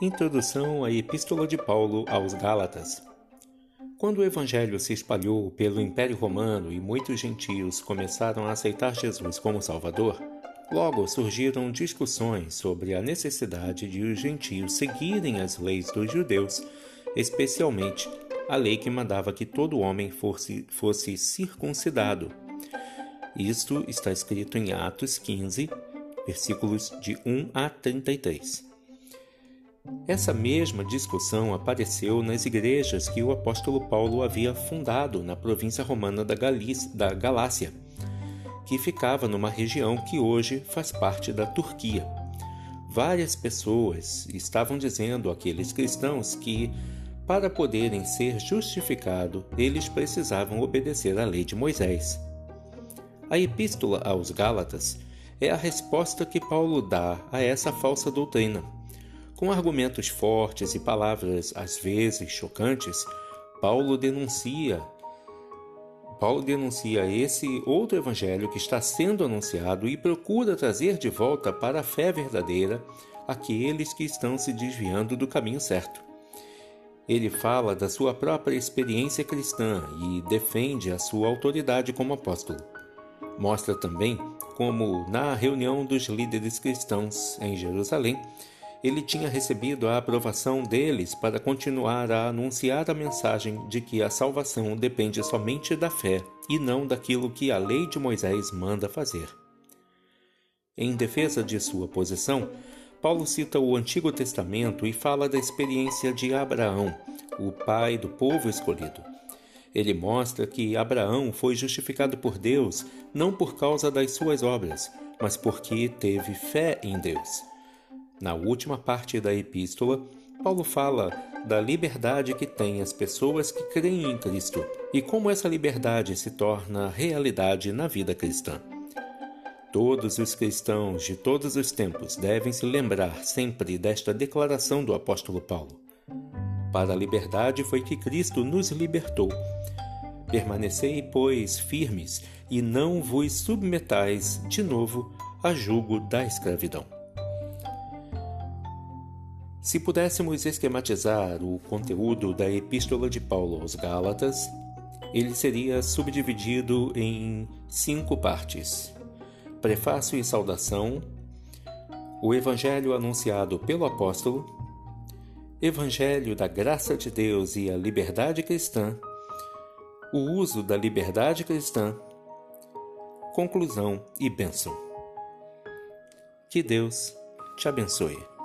Introdução à Epístola de Paulo aos Gálatas. Quando o Evangelho se espalhou pelo Império Romano e muitos gentios começaram a aceitar Jesus como Salvador, logo surgiram discussões sobre a necessidade de os gentios seguirem as leis dos judeus, especialmente a lei que mandava que todo homem fosse, fosse circuncidado. Isto está escrito em Atos 15, versículos de 1 a 33. Essa mesma discussão apareceu nas igrejas que o apóstolo Paulo havia fundado na província romana da, da Galácia, que ficava numa região que hoje faz parte da Turquia. Várias pessoas estavam dizendo àqueles cristãos que, para poderem ser justificados, eles precisavam obedecer à lei de Moisés. A Epístola aos Gálatas é a resposta que Paulo dá a essa falsa doutrina com argumentos fortes e palavras às vezes chocantes, Paulo denuncia Paulo denuncia esse outro evangelho que está sendo anunciado e procura trazer de volta para a fé verdadeira aqueles que estão se desviando do caminho certo. Ele fala da sua própria experiência cristã e defende a sua autoridade como apóstolo. Mostra também como, na reunião dos líderes cristãos em Jerusalém, ele tinha recebido a aprovação deles para continuar a anunciar a mensagem de que a salvação depende somente da fé e não daquilo que a lei de Moisés manda fazer. Em defesa de sua posição, Paulo cita o Antigo Testamento e fala da experiência de Abraão, o pai do povo escolhido. Ele mostra que Abraão foi justificado por Deus não por causa das suas obras, mas porque teve fé em Deus. Na última parte da epístola, Paulo fala da liberdade que têm as pessoas que creem em Cristo e como essa liberdade se torna realidade na vida cristã. Todos os cristãos de todos os tempos devem se lembrar sempre desta declaração do apóstolo Paulo. Para a liberdade foi que Cristo nos libertou. Permanecei, pois, firmes e não vos submetais de novo a jugo da escravidão. Se pudéssemos esquematizar o conteúdo da Epístola de Paulo aos Gálatas, ele seria subdividido em cinco partes: Prefácio e Saudação, o Evangelho anunciado pelo Apóstolo, Evangelho da Graça de Deus e a Liberdade Cristã, o uso da liberdade cristã, conclusão e bênção. Que Deus te abençoe.